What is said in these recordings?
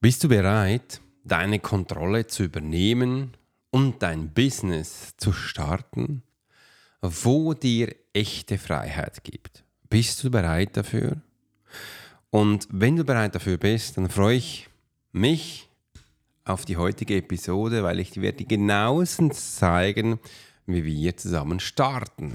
Bist du bereit, deine Kontrolle zu übernehmen und dein Business zu starten, wo dir echte Freiheit gibt? Bist du bereit dafür? Und wenn du bereit dafür bist, dann freue ich mich auf die heutige Episode, weil ich dir genauestens zeigen, wie wir zusammen starten.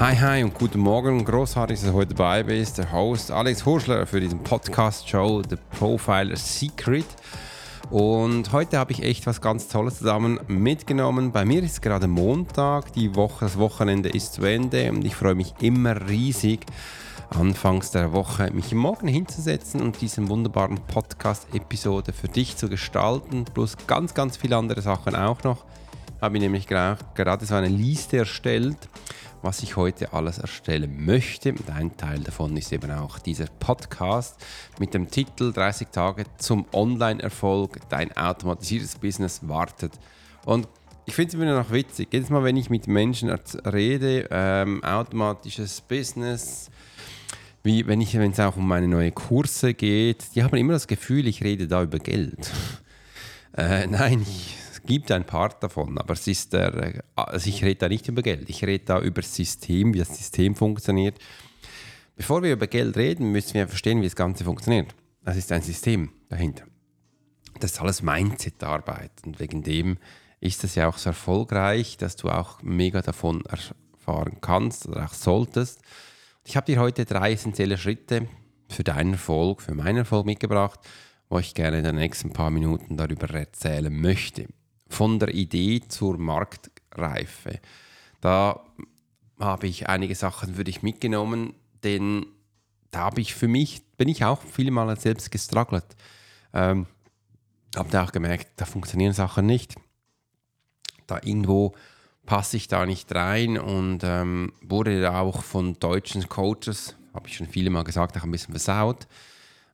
Hi, hi und guten Morgen. Großartig, dass du heute dabei bist. Der Host Alex Hurschler für diesen Podcast-Show The Profiler Secret. Und heute habe ich echt was ganz Tolles zusammen mitgenommen. Bei mir ist gerade Montag, die Woche, das Wochenende ist zu Ende und ich freue mich immer riesig, anfangs der Woche mich morgen hinzusetzen und diesen wunderbaren Podcast-Episode für dich zu gestalten, plus ganz, ganz viele andere Sachen auch noch. Habe ich nämlich gerade so eine Liste erstellt was ich heute alles erstellen möchte. Und ein Teil davon ist eben auch dieser Podcast mit dem Titel 30 Tage zum Online-Erfolg. Dein automatisiertes Business wartet. Und ich finde es immer noch witzig. Jedes Mal, wenn ich mit Menschen rede, ähm, automatisches Business, wie wenn es auch um meine neuen Kurse geht, die haben immer das Gefühl, ich rede da über Geld. äh, nein, ich gibt ein Part davon, aber es ist der, also ich rede da nicht über Geld, ich rede da über das System, wie das System funktioniert. Bevor wir über Geld reden, müssen wir verstehen, wie das Ganze funktioniert. Das ist ein System dahinter. Das ist alles Mindset-Arbeit und wegen dem ist es ja auch so erfolgreich, dass du auch mega davon erfahren kannst oder auch solltest. Ich habe dir heute drei essentielle Schritte für deinen Erfolg, für meinen Erfolg mitgebracht, wo ich gerne in den nächsten paar Minuten darüber erzählen möchte von der Idee zur Marktreife. Da habe ich einige Sachen für dich mitgenommen, denn da habe ich für mich, bin ich auch viele Mal selbst gestruggelt. Ähm, habe da auch gemerkt, da funktionieren Sachen nicht. Da irgendwo passe ich da nicht rein und ähm, wurde da auch von deutschen Coaches, habe ich schon viele Mal gesagt, auch ein bisschen versaut.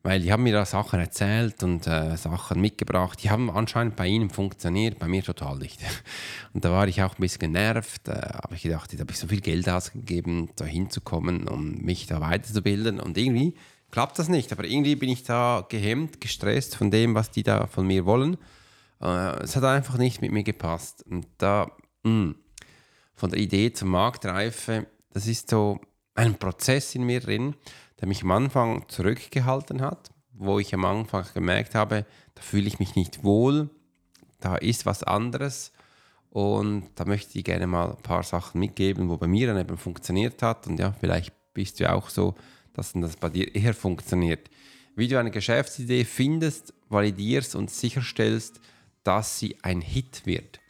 Weil die haben mir da Sachen erzählt und äh, Sachen mitgebracht. Die haben anscheinend bei ihnen funktioniert, bei mir total nicht. Und da war ich auch ein bisschen genervt. Äh, habe ich gedacht, da habe ich so viel Geld ausgegeben, da hinzukommen, um mich da weiterzubilden. Und irgendwie klappt das nicht. Aber irgendwie bin ich da gehemmt, gestresst von dem, was die da von mir wollen. Äh, es hat einfach nicht mit mir gepasst. Und da, mh, hm, von der Idee zur Marktreife, das ist so ein Prozess in mir drin der mich am Anfang zurückgehalten hat, wo ich am Anfang gemerkt habe, da fühle ich mich nicht wohl, da ist was anderes und da möchte ich gerne mal ein paar Sachen mitgeben, wo bei mir dann eben funktioniert hat und ja, vielleicht bist du ja auch so, dass das bei dir eher funktioniert. Wie du eine Geschäftsidee findest, validierst und sicherstellst, dass sie ein Hit wird.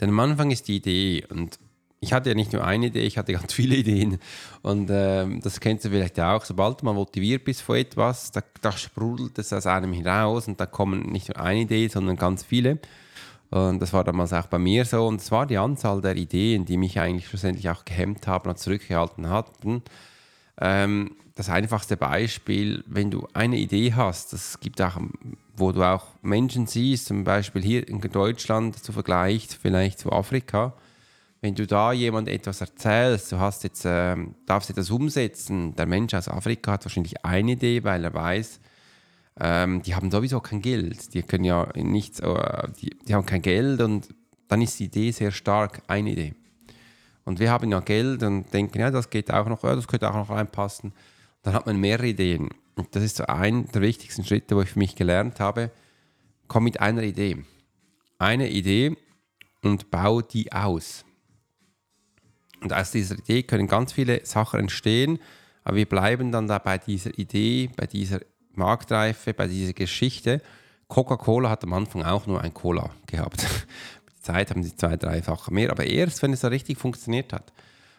Denn am Anfang ist die Idee und ich hatte ja nicht nur eine Idee, ich hatte ganz viele Ideen. Und ähm, das kennst du vielleicht auch. Sobald mal motiviert bist von etwas, da, da sprudelt es aus einem heraus und da kommen nicht nur eine Idee, sondern ganz viele. Und das war damals auch bei mir so. Und es war die Anzahl der Ideen, die mich eigentlich schlussendlich auch gehemmt haben und zurückgehalten hatten. Ähm, das einfachste Beispiel, wenn du eine Idee hast, das gibt auch, wo du auch Menschen siehst, zum Beispiel hier in Deutschland zu vergleicht, vielleicht zu Afrika wenn du da jemand etwas erzählst, du hast jetzt, äh, darfst etwas umsetzen, der Mensch aus Afrika hat wahrscheinlich eine Idee, weil er weiß, ähm, die haben sowieso kein Geld, die können ja nichts, äh, die, die haben kein Geld und dann ist die Idee sehr stark eine Idee. Und wir haben ja Geld und denken, ja, das geht auch noch, ja, das könnte auch noch reinpassen. Dann hat man mehrere Ideen. Und das ist so ein der wichtigsten Schritte, wo ich für mich gelernt habe. Komm mit einer Idee. Eine Idee und bau die aus. Und aus dieser Idee können ganz viele Sachen entstehen, aber wir bleiben dann da bei dieser Idee, bei dieser Marktreife, bei dieser Geschichte. Coca-Cola hat am Anfang auch nur ein Cola gehabt. Mit der Zeit haben sie zwei, dreifache mehr, aber erst, wenn es so richtig funktioniert hat.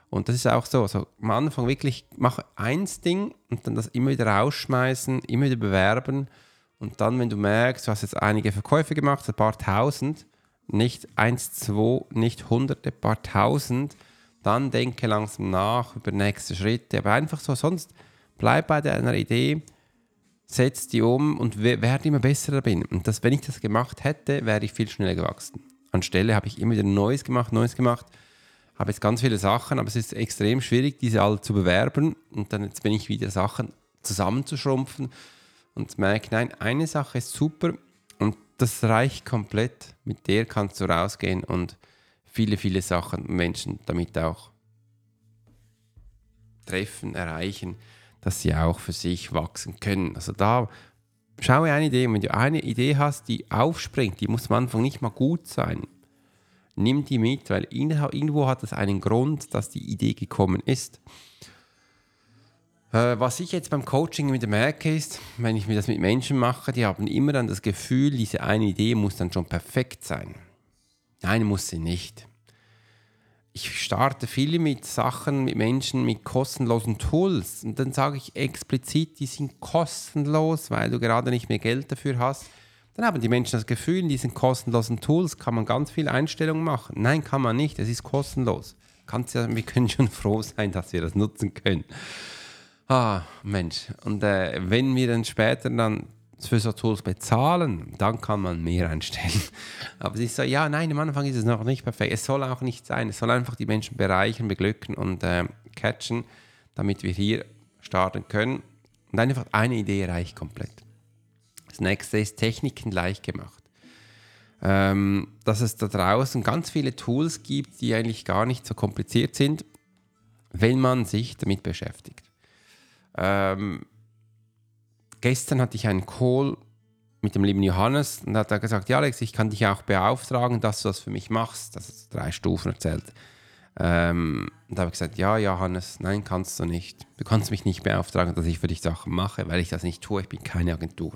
Und das ist auch so, so am Anfang wirklich, mach eins Ding und dann das immer wieder rausschmeißen, immer wieder bewerben und dann, wenn du merkst, du hast jetzt einige Verkäufe gemacht, ein paar tausend, nicht eins, zwei, nicht hunderte, ein paar tausend, dann denke langsam nach über nächste Schritte, aber einfach so, sonst bleib bei deiner Idee, setz die um und werde immer besser darin. Und das, wenn ich das gemacht hätte, wäre ich viel schneller gewachsen. Anstelle habe ich immer wieder Neues gemacht, Neues gemacht, habe jetzt ganz viele Sachen, aber es ist extrem schwierig, diese alle zu bewerben und dann jetzt bin ich wieder Sachen zusammenzuschrumpfen und merke, nein, eine Sache ist super und das reicht komplett. Mit der kannst du rausgehen und viele, viele Sachen, Menschen damit auch treffen, erreichen, dass sie auch für sich wachsen können. Also da schaue eine Idee. Und wenn du eine Idee hast, die aufspringt, die muss am Anfang nicht mal gut sein. Nimm die mit, weil irgendwo hat es einen Grund, dass die Idee gekommen ist. Äh, was ich jetzt beim Coaching wieder merke, ist, wenn ich mir das mit Menschen mache, die haben immer dann das Gefühl, diese eine Idee muss dann schon perfekt sein. Nein, muss sie nicht. Ich starte viele mit Sachen, mit Menschen, mit kostenlosen Tools. Und dann sage ich explizit, die sind kostenlos, weil du gerade nicht mehr Geld dafür hast. Dann haben die Menschen das Gefühl, in diesen kostenlosen Tools kann man ganz viele Einstellungen machen. Nein, kann man nicht. Es ist kostenlos. Kannst ja, wir können schon froh sein, dass wir das nutzen können. Ah, Mensch. Und äh, wenn wir dann später dann für so Tools bezahlen, dann kann man mehr einstellen. Aber sie sagt, ja, nein, am Anfang ist es noch nicht perfekt. Es soll auch nicht sein. Es soll einfach die Menschen bereichern, beglücken und äh, catchen, damit wir hier starten können. Und einfach eine Idee reicht komplett. Das nächste ist Techniken leicht gemacht. Ähm, dass es da draußen ganz viele Tools gibt, die eigentlich gar nicht so kompliziert sind, wenn man sich damit beschäftigt. Ähm, gestern hatte ich einen Call mit dem lieben Johannes und hat er gesagt, ja Alex, ich kann dich auch beauftragen, dass du das für mich machst. Das ist drei Stufen erzählt. Ähm, und da habe ich gesagt, ja Johannes, nein, kannst du nicht. Du kannst mich nicht beauftragen, dass ich für dich Sachen mache, weil ich das nicht tue. Ich bin keine Agentur.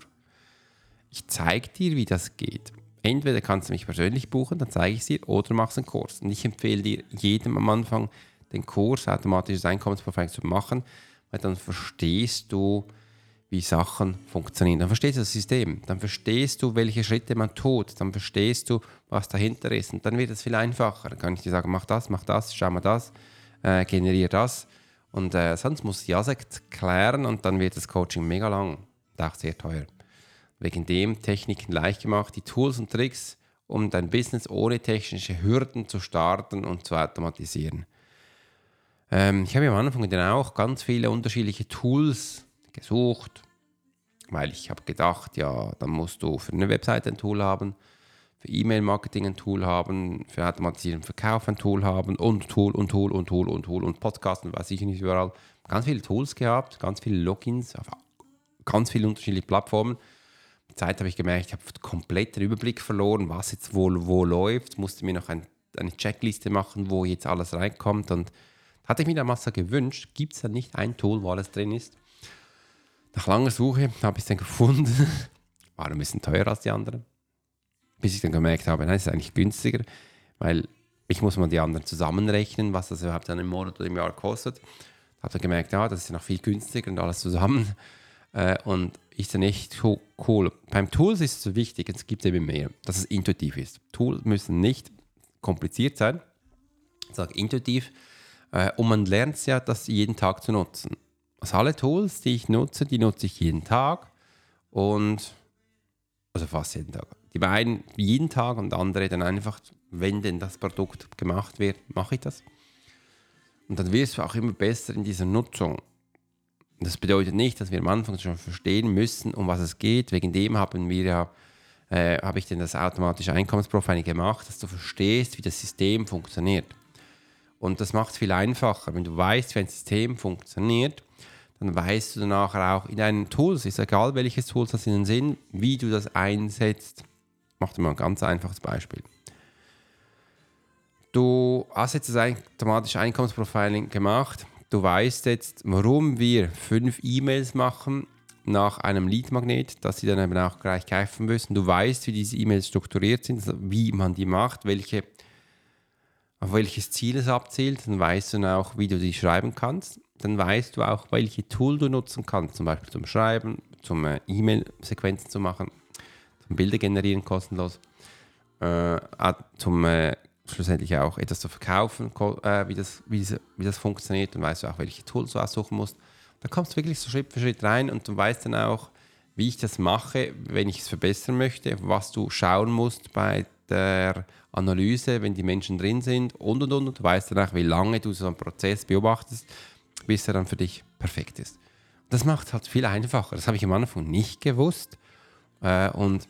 Ich zeige dir, wie das geht. Entweder kannst du mich persönlich buchen, dann zeige ich es dir, oder machst einen Kurs. Und ich empfehle dir jedem am Anfang, den Kurs automatisches Einkommensprofil zu machen, weil dann verstehst du, wie Sachen funktionieren. Dann verstehst du das System, dann verstehst du, welche Schritte man tut, dann verstehst du, was dahinter ist und dann wird es viel einfacher. Dann kann ich dir sagen, mach das, mach das, schau mal das, äh, generiere das und äh, sonst muss ich ja klären und dann wird das Coaching mega lang und auch sehr teuer. Wegen dem Techniken leicht gemacht, die Tools und Tricks, um dein Business ohne technische Hürden zu starten und zu automatisieren. Ähm, ich habe am Anfang dann auch ganz viele unterschiedliche Tools gesucht, weil ich habe gedacht, ja, dann musst du für eine Webseite ein Tool haben, für E-Mail-Marketing ein Tool haben, für automatisierten Verkauf ein Tool haben und Tool und Tool und Tool und Tool und Podcast und weiß ich nicht überall. Ganz viele Tools gehabt, ganz viele Logins auf ganz viele unterschiedliche Plattformen. Zeit habe ich gemerkt, ich habe komplett den Überblick verloren, was jetzt wohl wo läuft. Musste mir noch ein, eine Checkliste machen, wo jetzt alles reinkommt und hatte ich mir damals gewünscht, gibt es da nicht ein Tool, wo alles drin ist? Nach langer Suche habe ich es dann gefunden. War ein bisschen teurer als die anderen. Bis ich dann gemerkt habe, nein, es ist eigentlich günstiger, weil ich muss mal die anderen zusammenrechnen, was das überhaupt dann im Monat oder im Jahr kostet. Habe dann gemerkt, ja, das ist noch viel günstiger und alles zusammen. Äh, und ist dann echt cool. Beim Tools ist es so wichtig, es gibt eben mehr, dass es intuitiv ist. Tools müssen nicht kompliziert sein. Ich sage intuitiv, äh, und man lernt es ja, das jeden Tag zu nutzen. Also alle Tools, die ich nutze, die nutze ich jeden Tag und also fast jeden Tag. Die beiden jeden Tag und andere dann einfach, wenn denn das Produkt gemacht wird, mache ich das. Und dann wirst du auch immer besser in dieser Nutzung. Das bedeutet nicht, dass wir am Anfang schon verstehen müssen, um was es geht. Wegen dem haben wir ja, äh, habe ich denn das automatische Einkommensprofiling gemacht, dass du verstehst, wie das System funktioniert. Und das macht es viel einfacher. Wenn du weißt, wie ein System funktioniert, dann weißt du danach auch in deinen Tools, ist egal welches Tool das in den Sinn, wie du das einsetzt. Mach dir mal ein ganz einfaches Beispiel. Du hast jetzt das automatische Einkommensprofiling gemacht. Du weißt jetzt, warum wir fünf E-Mails machen nach einem Lead-Magnet, dass sie dann eben auch gleich greifen müssen. Du weißt, wie diese E-Mails strukturiert sind, wie man die macht, welche, auf welches Ziel es abzielt. Dann weißt du auch, wie du die schreiben kannst. Dann weißt du auch, welche Tool du nutzen kannst, zum Beispiel zum Schreiben, zum äh, E-Mail-Sequenzen zu machen, zum Bilder generieren kostenlos, äh, zum äh, schlussendlich auch etwas zu verkaufen, äh, wie, das, wie, das, wie das funktioniert. Dann weißt du auch, welche Tools du aussuchen musst. Da kommst du wirklich so Schritt für Schritt rein und du weißt dann auch, wie ich das mache, wenn ich es verbessern möchte, was du schauen musst bei der Analyse, wenn die Menschen drin sind und und und. Und du weißt dann auch, wie lange du so einen Prozess beobachtest, bis er dann für dich perfekt ist. Das macht es halt viel einfacher. Das habe ich am Anfang nicht gewusst. Äh, und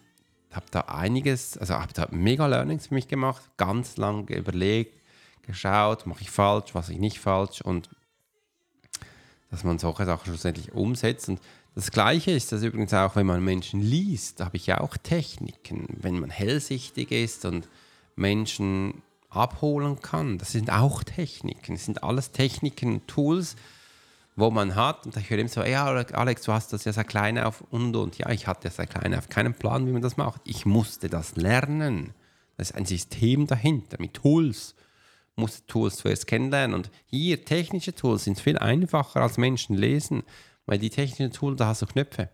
habe da einiges, also habe da mega Learnings für mich gemacht, ganz lange überlegt, geschaut, mache ich falsch, was ich nicht falsch und dass man solche Sachen schlussendlich umsetzt. Und das Gleiche ist das übrigens auch, wenn man Menschen liest, habe ich ja auch Techniken, wenn man hellsichtig ist und Menschen abholen kann. Das sind auch Techniken, das sind alles Techniken, Tools, wo man hat. Und ich höre immer so, ja, Alex, du hast das ja sehr klein auf und und. Ja, ich hatte ja sehr klein auf, keinen Plan, wie man das macht. Ich musste das lernen. Das ist ein System dahinter mit Tools. Ich musste Tools zuerst kennenlernen. Und hier, technische Tools sind viel einfacher als Menschen lesen, weil die technischen Tools, da hast du Knöpfe.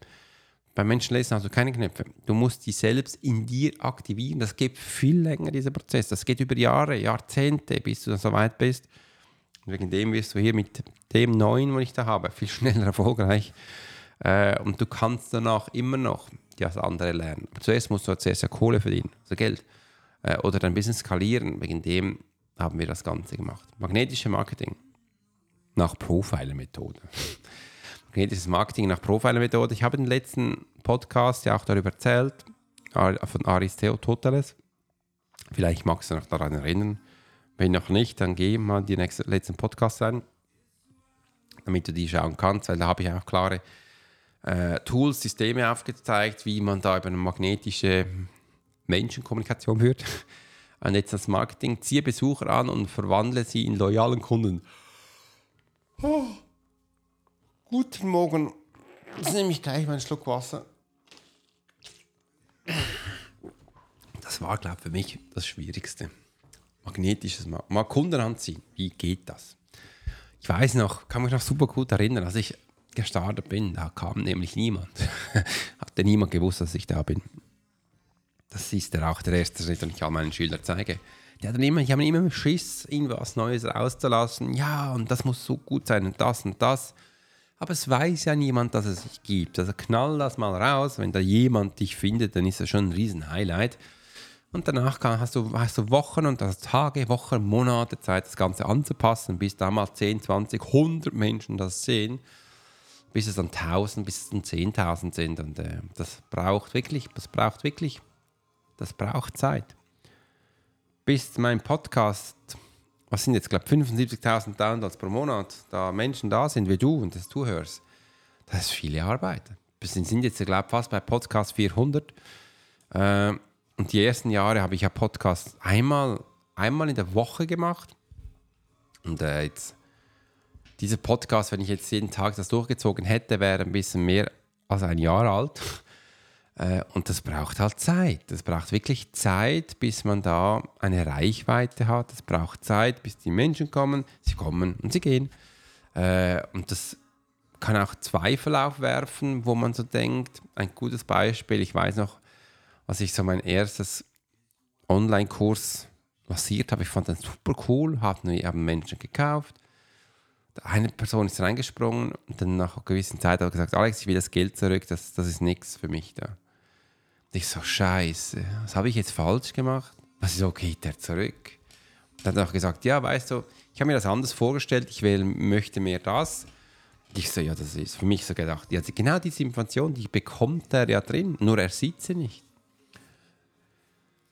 Beim Menschenlesen hast du keine Knöpfe. Du musst die selbst in dir aktivieren. Das geht viel länger, dieser Prozess. Das geht über Jahre, Jahrzehnte, bis du dann so weit bist Wegen dem wirst du hier mit dem neuen, was ich da habe, viel schneller erfolgreich. Äh, und du kannst danach immer noch das andere lernen. Aber zuerst musst du zuerst ja Kohle verdienen, also Geld. Äh, oder dein Business skalieren. Wegen dem haben wir das Ganze gemacht. Magnetische Marketing nach Profiler-Methode. Magnetisches Marketing nach Profiler-Methode. Ich habe den letzten Podcast ja auch darüber erzählt, von Aristeo Toteles. Vielleicht magst du noch daran erinnern. Wenn noch nicht, dann geh mal die nächste, letzten Podcast an, damit du die schauen kannst, weil da habe ich auch klare äh, Tools, Systeme aufgezeigt, wie man da über eine magnetische Menschenkommunikation führt. Und jetzt das Marketing, ziehe Besucher an und verwandle sie in loyalen Kunden. Oh. Guten Morgen. Jetzt nehme ich gleich meinen Schluck Wasser. Das war, glaube ich, für mich das Schwierigste magnetisches Mal, mal Kunden anziehen. Wie geht das? Ich weiß noch, kann mich noch super gut erinnern, als ich gestartet bin, da kam nämlich niemand. Hatte niemand gewusst, dass ich da bin. Das ist ja auch der erste Schritt, den ich all meinen Schülern zeige. Die haben immer, immer Schiss, irgendwas Neues rauszulassen. Ja, und das muss so gut sein und das und das. Aber es weiß ja niemand, dass es sich gibt. Also knall das mal raus. Wenn da jemand dich findet, dann ist das schon ein Riesen-Highlight. Und danach hast du, hast du Wochen und also Tage, Wochen, Monate Zeit, das Ganze anzupassen, bis damals 10, 20, 100 Menschen das sehen, bis es dann 1000, bis es dann 10.000 sind. Und äh, das braucht wirklich, das braucht wirklich, das braucht Zeit. Bis mein Podcast, was sind jetzt, glaube ich, 75.000 Downloads pro Monat, da Menschen da sind wie du und das du hörst, das ist viele Arbeit. Wir sind jetzt, glaube ich, fast bei Podcast 400. Äh, und die ersten Jahre habe ich ja Podcasts einmal, einmal in der Woche gemacht. Und äh, jetzt, dieser Podcast, wenn ich jetzt jeden Tag das durchgezogen hätte, wäre ein bisschen mehr als ein Jahr alt. Äh, und das braucht halt Zeit. Das braucht wirklich Zeit, bis man da eine Reichweite hat. Es braucht Zeit, bis die Menschen kommen. Sie kommen und sie gehen. Äh, und das kann auch Zweifel aufwerfen, wo man so denkt. Ein gutes Beispiel, ich weiß noch, als ich so mein erstes Online-Kurs lanciert habe, ich fand den super cool, haben Menschen gekauft. Eine Person ist reingesprungen und dann nach einer gewissen Zeit hat gesagt, Alex, ich will das Geld zurück, das, das ist nichts für mich da. Und ich so, scheiße, was habe ich jetzt falsch gemacht? Was ist okay, der zurück? Dann hat er auch gesagt, ja, weißt du, ich habe mir das anders vorgestellt, ich will, möchte mehr das. Ich so, ja, das ist für mich so gedacht. Ja, genau diese Information, die bekommt er ja drin, nur er sieht sie nicht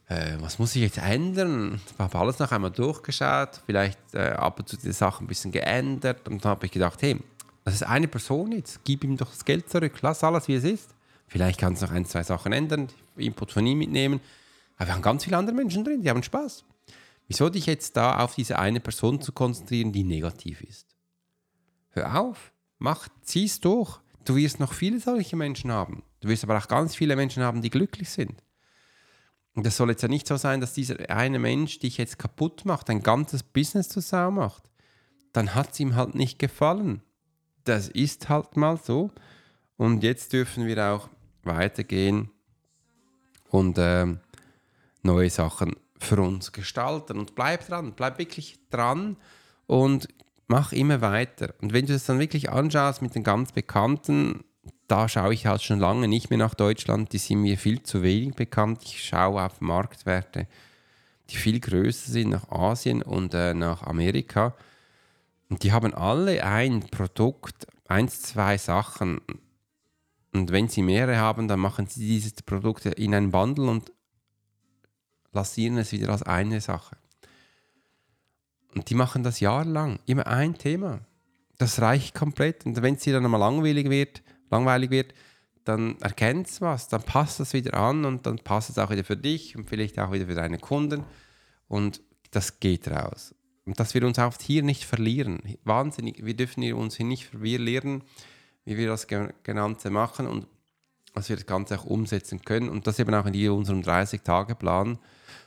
äh, was muss ich jetzt ändern? Ich habe alles noch einmal durchgeschaut, vielleicht äh, ab und zu die Sachen ein bisschen geändert und dann habe ich gedacht, hey, das ist eine Person jetzt, gib ihm doch das Geld zurück, lass alles wie es ist. Vielleicht kannst du noch ein, zwei Sachen ändern, Input von ihm mitnehmen. Aber wir haben ganz viele andere Menschen drin, die haben Spaß. Wieso dich jetzt da auf diese eine Person zu konzentrieren, die negativ ist? Hör auf, mach, zieh's durch. Du wirst noch viele solche Menschen haben. Du wirst aber auch ganz viele Menschen haben, die glücklich sind. Und das soll jetzt ja nicht so sein, dass dieser eine Mensch dich jetzt kaputt macht, dein ganzes Business zur Sau macht. Dann hat es ihm halt nicht gefallen. Das ist halt mal so. Und jetzt dürfen wir auch weitergehen und äh, neue Sachen für uns gestalten. Und bleib dran, bleib wirklich dran und mach immer weiter. Und wenn du es dann wirklich anschaust mit den ganz Bekannten, da schaue ich halt schon lange nicht mehr nach Deutschland, die sind mir viel zu wenig bekannt. Ich schaue auf Marktwerte, die viel größer sind nach Asien und äh, nach Amerika. Und die haben alle ein Produkt, eins, zwei Sachen. Und wenn sie mehrere haben, dann machen sie diese Produkte in ein Bundle und lancieren es wieder als eine Sache. Und die machen das jahrelang, immer ein Thema. Das reicht komplett. Und wenn es dir dann mal langweilig wird, langweilig wird, dann erkennt es was, dann passt es wieder an und dann passt es auch wieder für dich und vielleicht auch wieder für deine Kunden. Und das geht raus. Und dass wir uns auch hier nicht verlieren. Wahnsinnig, wir dürfen uns hier nicht verlieren, wie wir das Ganze machen und dass wir das Ganze auch umsetzen können. Und das eben auch in unserem 30-Tage-Plan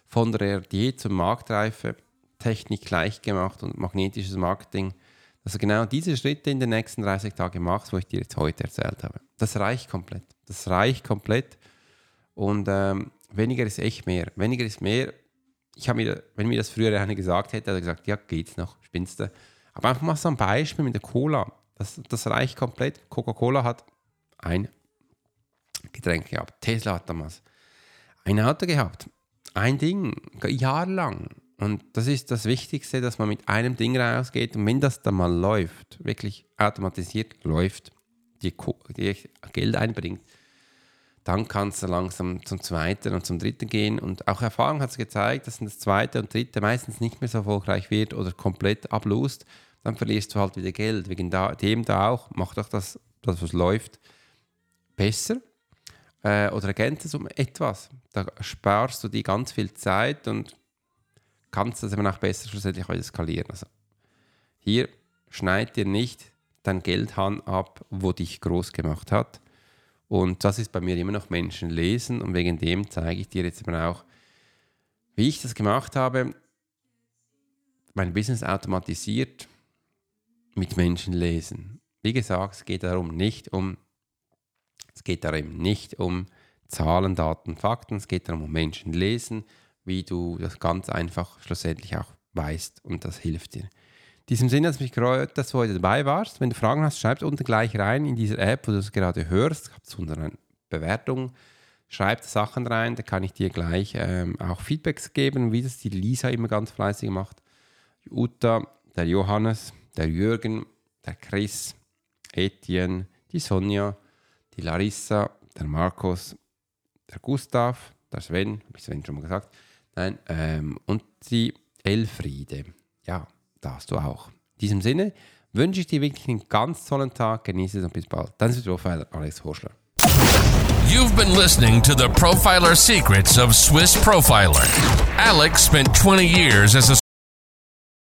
von der RD zur Marktreife, Technik gleich gemacht und magnetisches Marketing. Dass du genau diese Schritte in den nächsten 30 Tagen machst, wo ich dir jetzt heute erzählt habe. Das reicht komplett. Das reicht komplett. Und ähm, weniger ist echt mehr. Weniger ist mehr. Ich habe mir, wenn mir das früher einer gesagt hätte, hätte er gesagt, ja, geht's noch, spinnst du. Aber einfach mal so ein Beispiel mit der Cola. Das, das reicht komplett. Coca-Cola hat ein Getränk gehabt. Tesla hat damals ein Auto gehabt. Ein Ding, jahrelang. Und das ist das Wichtigste, dass man mit einem Ding rausgeht. Und wenn das dann mal läuft, wirklich automatisiert läuft, die, die Geld einbringt, dann kannst du langsam zum zweiten und zum dritten gehen. Und auch Erfahrung hat es gezeigt, dass das zweite und dritte meistens nicht mehr so erfolgreich wird oder komplett ablust. Dann verlierst du halt wieder Geld. Wegen da, dem da auch, mach doch das, das was läuft, besser äh, oder ergänzt es um etwas. Da sparst du dir ganz viel Zeit und kannst das eben auch besser schlussendlich heute skalieren. Also hier schneid dir nicht dein Geldhahn ab, wo dich groß gemacht hat. Und das ist bei mir immer noch Menschen lesen und wegen dem zeige ich dir jetzt eben auch, wie ich das gemacht habe. Mein Business automatisiert mit Menschen lesen. Wie gesagt, es geht darum nicht um es geht darum nicht um Zahlen, Daten, Fakten, es geht darum um Menschen lesen, wie du das ganz einfach schlussendlich auch weißt und das hilft dir. In diesem Sinne, dass mich gefreut, dass du heute dabei warst. Wenn du Fragen hast, schreib unten gleich rein in dieser App, wo du es gerade hörst. Habt es unter einer Bewertung. Schreib Sachen rein, da kann ich dir gleich ähm, auch Feedbacks geben, wie das die Lisa immer ganz fleißig macht. Uta, der Johannes, der Jürgen, der Chris, Etienne, die Sonja, die Larissa, der Markus, der Gustav, der Sven, habe ich Sven schon mal gesagt, Nein, ähm, und die Elfriede. Ja, da hast du auch. In diesem Sinne wünsche ich dir wirklich einen ganz tollen Tag. Genieße es und bis bald. Dein Profiler Alex Horschler. You've been listening to the Profiler Secrets of Swiss Profiler. Alex spent 20 years as a